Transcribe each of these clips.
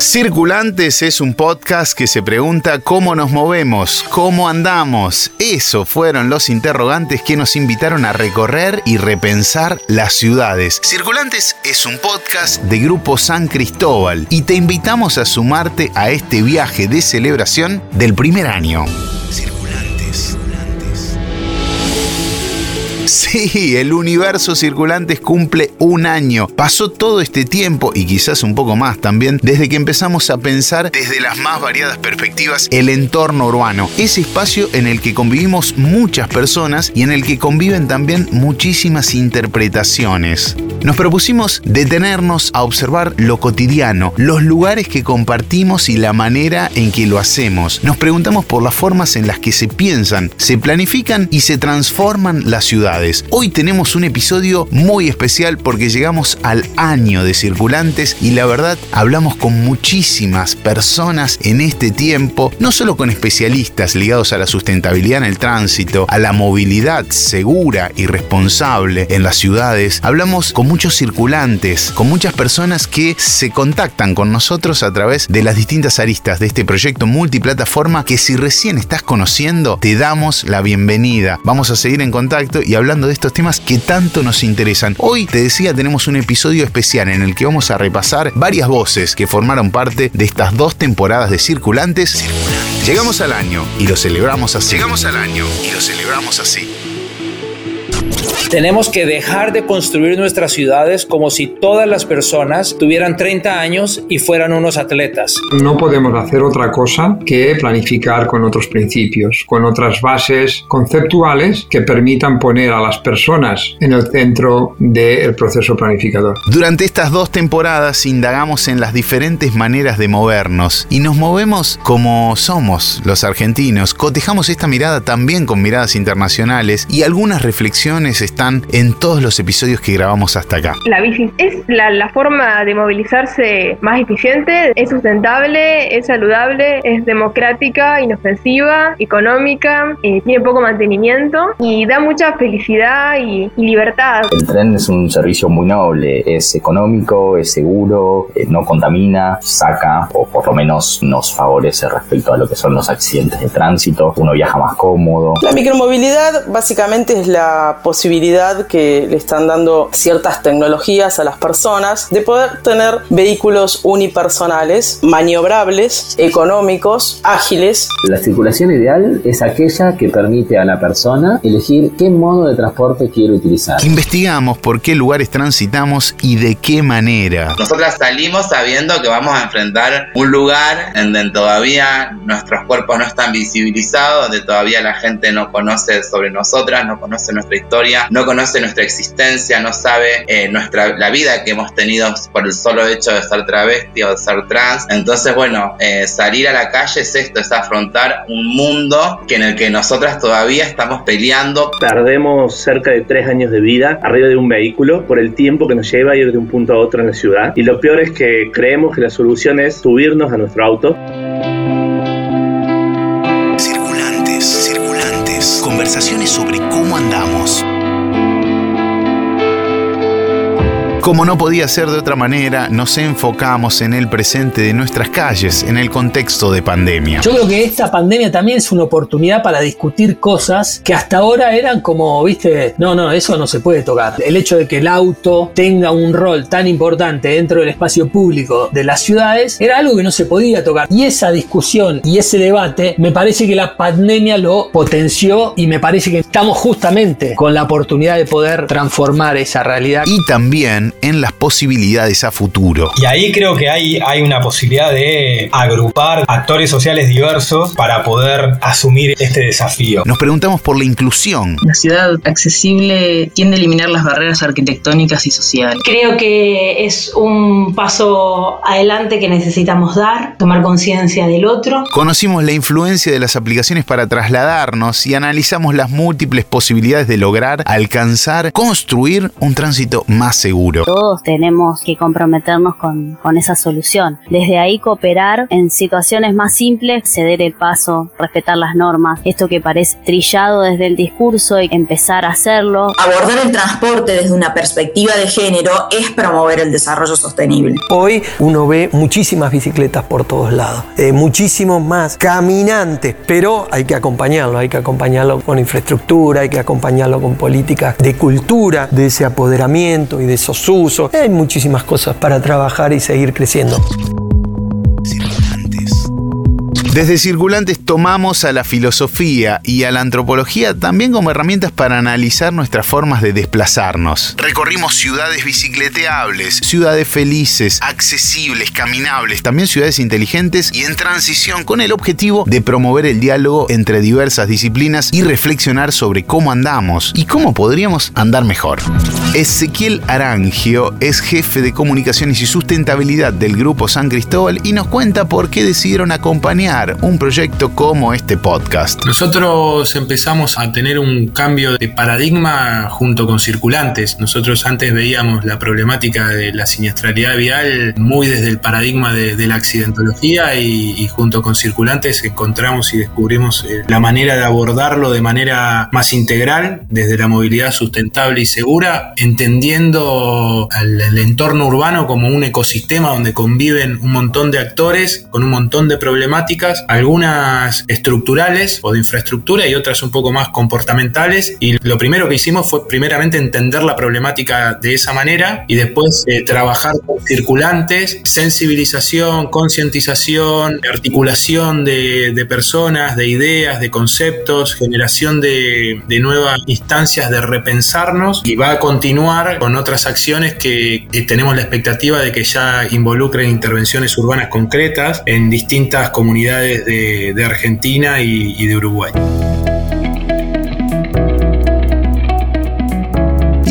Circulantes es un podcast que se pregunta cómo nos movemos, cómo andamos. Eso fueron los interrogantes que nos invitaron a recorrer y repensar las ciudades. Circulantes es un podcast de Grupo San Cristóbal y te invitamos a sumarte a este viaje de celebración del primer año. Sí, el universo Circulantes cumple un año. Pasó todo este tiempo, y quizás un poco más también, desde que empezamos a pensar desde las más variadas perspectivas el entorno urbano. Ese espacio en el que convivimos muchas personas y en el que conviven también muchísimas interpretaciones. Nos propusimos detenernos a observar lo cotidiano, los lugares que compartimos y la manera en que lo hacemos. Nos preguntamos por las formas en las que se piensan, se planifican y se transforman las ciudades. Hoy tenemos un episodio muy especial porque llegamos al año de circulantes y la verdad hablamos con muchísimas personas en este tiempo, no solo con especialistas ligados a la sustentabilidad en el tránsito, a la movilidad segura y responsable en las ciudades, hablamos con muchos circulantes, con muchas personas que se contactan con nosotros a través de las distintas aristas de este proyecto multiplataforma que si recién estás conociendo, te damos la bienvenida. Vamos a seguir en contacto y hablando de estos temas que tanto nos interesan. Hoy, te decía, tenemos un episodio especial en el que vamos a repasar varias voces que formaron parte de estas dos temporadas de circulantes. Llegamos al año y lo celebramos así. Llegamos al año y lo celebramos así. Tenemos que dejar de construir nuestras ciudades como si todas las personas tuvieran 30 años y fueran unos atletas. No podemos hacer otra cosa que planificar con otros principios, con otras bases conceptuales que permitan poner a las personas en el centro del proceso planificador. Durante estas dos temporadas indagamos en las diferentes maneras de movernos y nos movemos como somos los argentinos. Cotejamos esta mirada también con miradas internacionales y algunas reflexiones están en todos los episodios que grabamos hasta acá. La bici es la, forma de movilizarse más eficiente, es sustentable, es saludable, es democrática, inofensiva, económica, eh, tiene poco mantenimiento y da mucha felicidad y, libertad. El tren es un servicio muy noble, es económico, es seguro, eh, no contamina, saca o por lo menos nos favorece respecto a lo que son los accidentes de tránsito, uno viaja más cómodo. La micromovilidad básicamente es la posibilidad que le están dando ciertas tecnologías a las personas de poder tener vehículos unipersonales, maniobrables, económicos, ágiles. La circulación ideal es aquella que permite a la persona elegir qué modo de transporte quiere utilizar. Investigamos por qué lugares transitamos y de qué manera. Nosotras salimos sabiendo que vamos a enfrentar un lugar en donde todavía nuestros cuerpos no están visibilizados, donde todavía la gente no conoce sobre nosotras, no conoce nuestra historia, no conoce nuestra existencia, no sabe eh, nuestra, la vida que hemos tenido por el solo hecho de ser travesti o de ser trans. Entonces, bueno, eh, salir a la calle es esto, es afrontar un mundo que en el que nosotras todavía estamos peleando. Perdemos cerca de tres años de vida arriba de un vehículo por el tiempo que nos lleva a ir de un punto a otro en la ciudad. Y lo peor es que creemos que la solución es subirnos a nuestro auto. Circulantes, circulantes, conversaciones sobre cómo andamos. Como no podía ser de otra manera, nos enfocamos en el presente de nuestras calles, en el contexto de pandemia. Yo creo que esta pandemia también es una oportunidad para discutir cosas que hasta ahora eran como, viste, no, no, eso no se puede tocar. El hecho de que el auto tenga un rol tan importante dentro del espacio público de las ciudades era algo que no se podía tocar. Y esa discusión y ese debate, me parece que la pandemia lo potenció y me parece que estamos justamente con la oportunidad de poder transformar esa realidad. Y también en las posibilidades a futuro. Y ahí creo que hay, hay una posibilidad de agrupar actores sociales diversos para poder asumir este desafío. Nos preguntamos por la inclusión. La ciudad accesible tiende a eliminar las barreras arquitectónicas y sociales. Creo que es un paso adelante que necesitamos dar, tomar conciencia del otro. Conocimos la influencia de las aplicaciones para trasladarnos y analizamos las múltiples posibilidades de lograr, alcanzar, construir un tránsito más seguro todos tenemos que comprometernos con, con esa solución. Desde ahí cooperar en situaciones más simples, ceder el paso, respetar las normas, esto que parece trillado desde el discurso y empezar a hacerlo. Abordar el transporte desde una perspectiva de género es promover el desarrollo sostenible. Hoy uno ve muchísimas bicicletas por todos lados, eh, muchísimos más caminantes, pero hay que acompañarlo, hay que acompañarlo con infraestructura, hay que acompañarlo con políticas de cultura, de ese apoderamiento y de esos Hay muchísimas cosas para trabajar y seguir creciendo. Desde Circulantes tomamos a la filosofía y a la antropología también como herramientas para analizar nuestras formas de desplazarnos. Recorrimos ciudades bicicleteables, ciudades felices, accesibles, caminables, también ciudades inteligentes y en transición con el objetivo de promover el diálogo entre diversas disciplinas y reflexionar sobre cómo andamos y cómo podríamos andar mejor. Ezequiel Arangio es jefe de comunicaciones y sustentabilidad del Grupo San Cristóbal y nos cuenta por qué decidieron acompañar un proyecto como este podcast? Nosotros empezamos a tener un cambio de paradigma junto con circulantes. Nosotros antes veíamos la problemática de la siniestralidad vial muy desde el paradigma de, la accidentología y, junto con circulantes encontramos y descubrimos eh, la manera de abordarlo de manera más integral desde la movilidad sustentable y segura, entendiendo el entorno urbano como un ecosistema donde conviven un montón de actores con un montón de problemáticas algunas estructurales o de infraestructura y otras un poco más comportamentales. Y lo primero que hicimos fue primeramente entender la problemática de esa manera y después eh, trabajar con circulantes, sensibilización, concientización, articulación de, personas, de ideas, de conceptos, generación de, nuevas instancias de repensarnos y va a continuar con otras acciones que, tenemos la expectativa de que ya involucren intervenciones urbanas concretas en distintas comunidades de, Argentina y de Uruguay.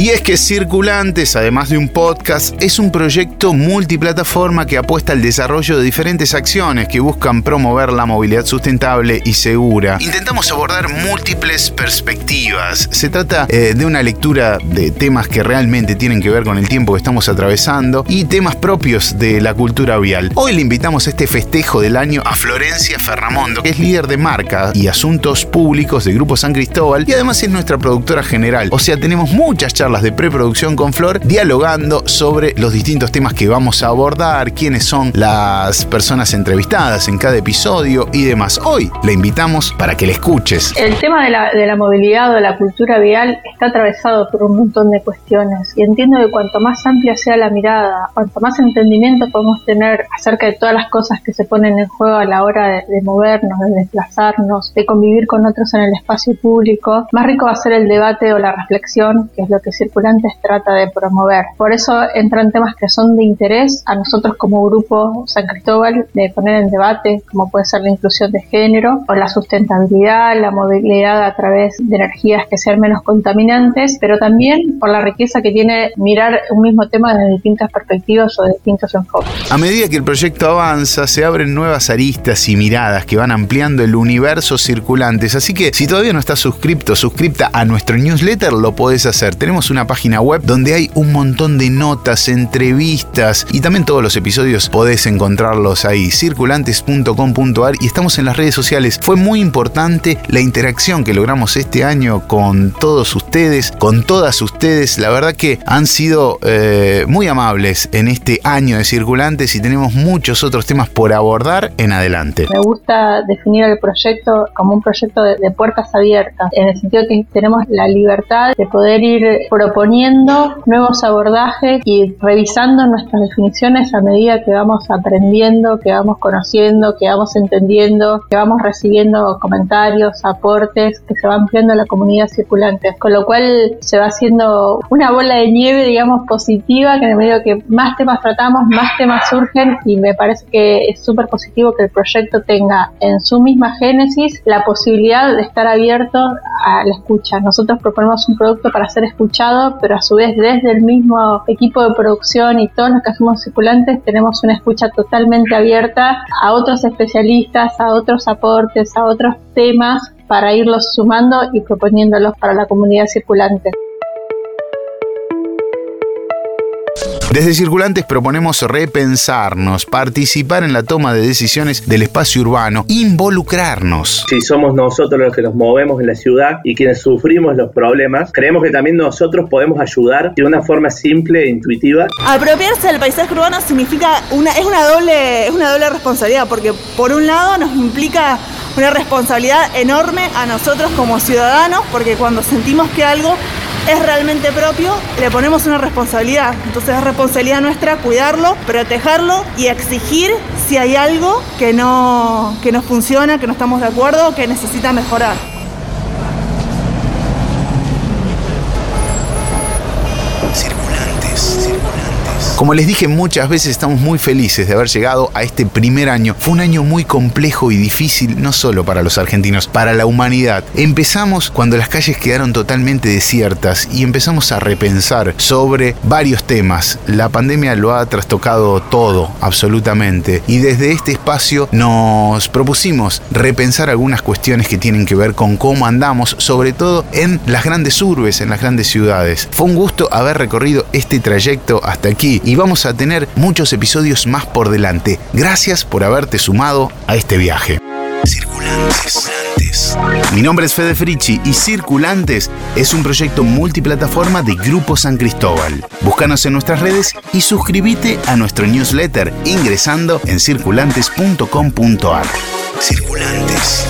Y es que Circulantes, además de un podcast, es un proyecto multiplataforma que apuesta al desarrollo de diferentes acciones que buscan promover la movilidad sustentable y segura. Intentamos abordar múltiples perspectivas. Se trata eh, de una lectura de temas que realmente tienen que ver con el tiempo que estamos atravesando y temas propios de la cultura vial. Hoy le invitamos a este festejo del año a Florencia Ferramondo, que es líder de marca y asuntos públicos de Grupo San Cristóbal y además es nuestra productora general. O sea, tenemos muchas charlas de preproducción con Flor, dialogando sobre los distintos temas que vamos a abordar, quiénes son las personas entrevistadas en cada episodio y demás. Hoy le invitamos para que le escuches. El tema de la, de la movilidad o de la cultura vial está atravesado por un montón de cuestiones y entiendo que cuanto más amplia sea la mirada, cuanto más entendimiento podemos tener acerca de todas las cosas que se ponen en juego a la hora de, de movernos, de desplazarnos, de convivir con otros en el espacio público, más rico va a ser el debate o la reflexión, que es lo que circulantes trata de promover. Por eso entran temas que son de interés a nosotros como grupo San Cristóbal de poner en debate, como puede ser la inclusión de género o la sustentabilidad, la movilidad a través de energías que sean menos contaminantes, pero también por la riqueza que tiene mirar un mismo tema desde distintas perspectivas o distintos enfoques. A medida que el proyecto avanza, se abren nuevas aristas y miradas que van ampliando el universo circulantes, así que si todavía no estás suscripto, suscripta a nuestro newsletter, lo podés hacer. Tenemos una página web donde hay un montón de notas, entrevistas y también todos los episodios podés encontrarlos ahí, circulantes.com.ar y estamos en las redes sociales. Fue muy importante la interacción que logramos este año con todos ustedes, con todas ustedes. La verdad que han sido eh, muy amables en este año de circulantes y tenemos muchos otros temas por abordar en adelante. Me gusta definir el proyecto como un proyecto de, de puertas abiertas, en el sentido que tenemos la libertad de poder ir proponiendo nuevos abordajes y revisando nuestras definiciones a medida que vamos aprendiendo, que vamos conociendo, que vamos entendiendo, que vamos recibiendo comentarios, aportes, que se va ampliando la comunidad circulante. Con lo cual se va haciendo una bola de nieve, digamos, positiva, que en el medio que más temas tratamos, más temas surgen y me parece que es súper positivo que el proyecto tenga en su misma génesis la posibilidad de estar abierto a la escucha. Nosotros proponemos un producto para ser escuchado pero a su vez desde el mismo equipo de producción y todos los que hacemos circulantes tenemos una escucha totalmente abierta a otros especialistas, a otros aportes, a otros temas para irlos sumando y proponiéndolos para la comunidad circulante. Desde Circulantes proponemos repensarnos, participar en la toma de decisiones del espacio urbano, involucrarnos. Si somos nosotros los que nos movemos en la ciudad y quienes sufrimos los problemas, creemos que también nosotros podemos ayudar de una forma simple e intuitiva. Apropiarse del paisaje urbano significa una, es una doble, es una doble responsabilidad, porque por un lado nos implica una responsabilidad enorme a nosotros como ciudadanos, porque cuando sentimos que algo es realmente propio, le ponemos una responsabilidad. Entonces es responsabilidad nuestra cuidarlo, protegerlo y exigir si hay algo que no, que no funciona, que no estamos de acuerdo, que necesita mejorar. Como les dije muchas veces, estamos muy felices de haber llegado a este primer año. Fue un año muy complejo y difícil, no solo para los argentinos, para la humanidad. Empezamos cuando las calles quedaron totalmente desiertas y empezamos a repensar sobre varios temas. La pandemia lo ha trastocado todo, absolutamente. Y desde este espacio nos propusimos repensar algunas cuestiones que tienen que ver con cómo andamos, sobre todo en las grandes urbes, en las grandes ciudades. Fue un gusto haber recorrido este trayecto hasta aquí vamos a tener muchos episodios más por delante. Gracias por haberte sumado a este viaje. Circulantes. Mi nombre es Fede Frichi y Circulantes es un proyecto multiplataforma de Grupo San Cristóbal. Búscanos en nuestras redes y suscríbete a nuestro newsletter ingresando en circulantes.com.ar. Circulantes.